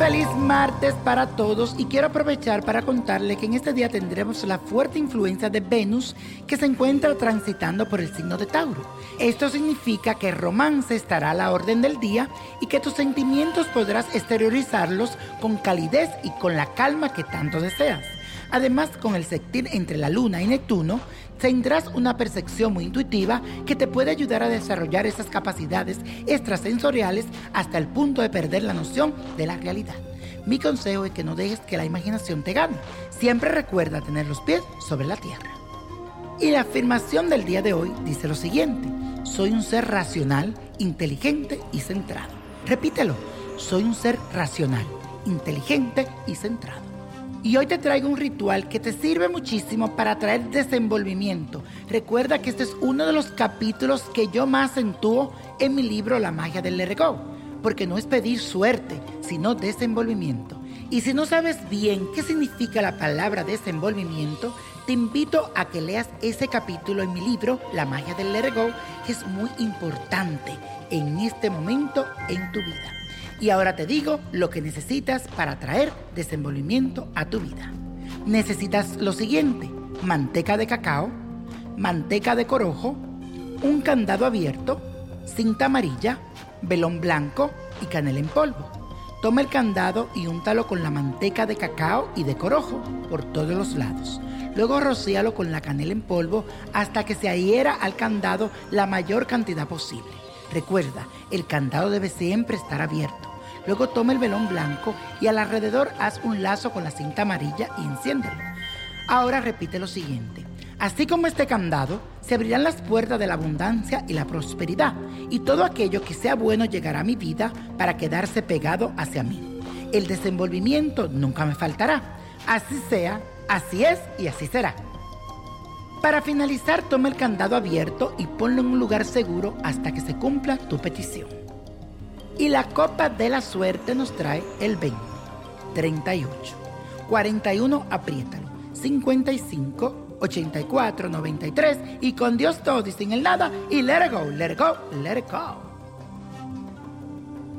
martes para todos y quiero aprovechar para contarle que en este día tendremos la fuerte influencia de Venus que se encuentra transitando por el signo de Tauro. Esto significa que el romance estará a la orden del día y que tus sentimientos podrás exteriorizarlos con calidez y con la calma que tanto deseas. Además, con el sextil entre la Luna y Neptuno, tendrás una percepción muy intuitiva que te puede ayudar a desarrollar esas capacidades extrasensoriales hasta el punto de perder la noción de la realidad. Mi consejo es que no dejes que la imaginación te gane. Siempre recuerda tener los pies sobre la tierra. Y la afirmación del día de hoy dice lo siguiente. Soy un ser racional, inteligente y centrado. Repítelo. Soy un ser racional, inteligente y centrado. Y hoy te traigo un ritual que te sirve muchísimo para traer desenvolvimiento. Recuerda que este es uno de los capítulos que yo más acentúo en mi libro La magia del Lerego, porque no es pedir suerte, sino desenvolvimiento. Y si no sabes bien qué significa la palabra desenvolvimiento, te invito a que leas ese capítulo en mi libro La magia del Lerego, que es muy importante en este momento en tu vida. Y ahora te digo lo que necesitas para traer desenvolvimiento a tu vida. Necesitas lo siguiente, manteca de cacao, manteca de corojo, un candado abierto, cinta amarilla, velón blanco y canela en polvo. Toma el candado y úntalo con la manteca de cacao y de corojo por todos los lados. Luego rocíalo con la canela en polvo hasta que se adhiera al candado la mayor cantidad posible. Recuerda, el candado debe siempre estar abierto. Luego toma el velón blanco y al alrededor haz un lazo con la cinta amarilla y enciéndelo. Ahora repite lo siguiente. Así como este candado, se abrirán las puertas de la abundancia y la prosperidad, y todo aquello que sea bueno llegará a mi vida para quedarse pegado hacia mí. El desenvolvimiento nunca me faltará. Así sea, así es y así será. Para finalizar, toma el candado abierto y ponlo en un lugar seguro hasta que se cumpla tu petición. Y la copa de la suerte nos trae el 20, 38, 41, apriétalo, 55, 84, 93 y con Dios todo y sin el nada. Y let it go, let it go, let it go.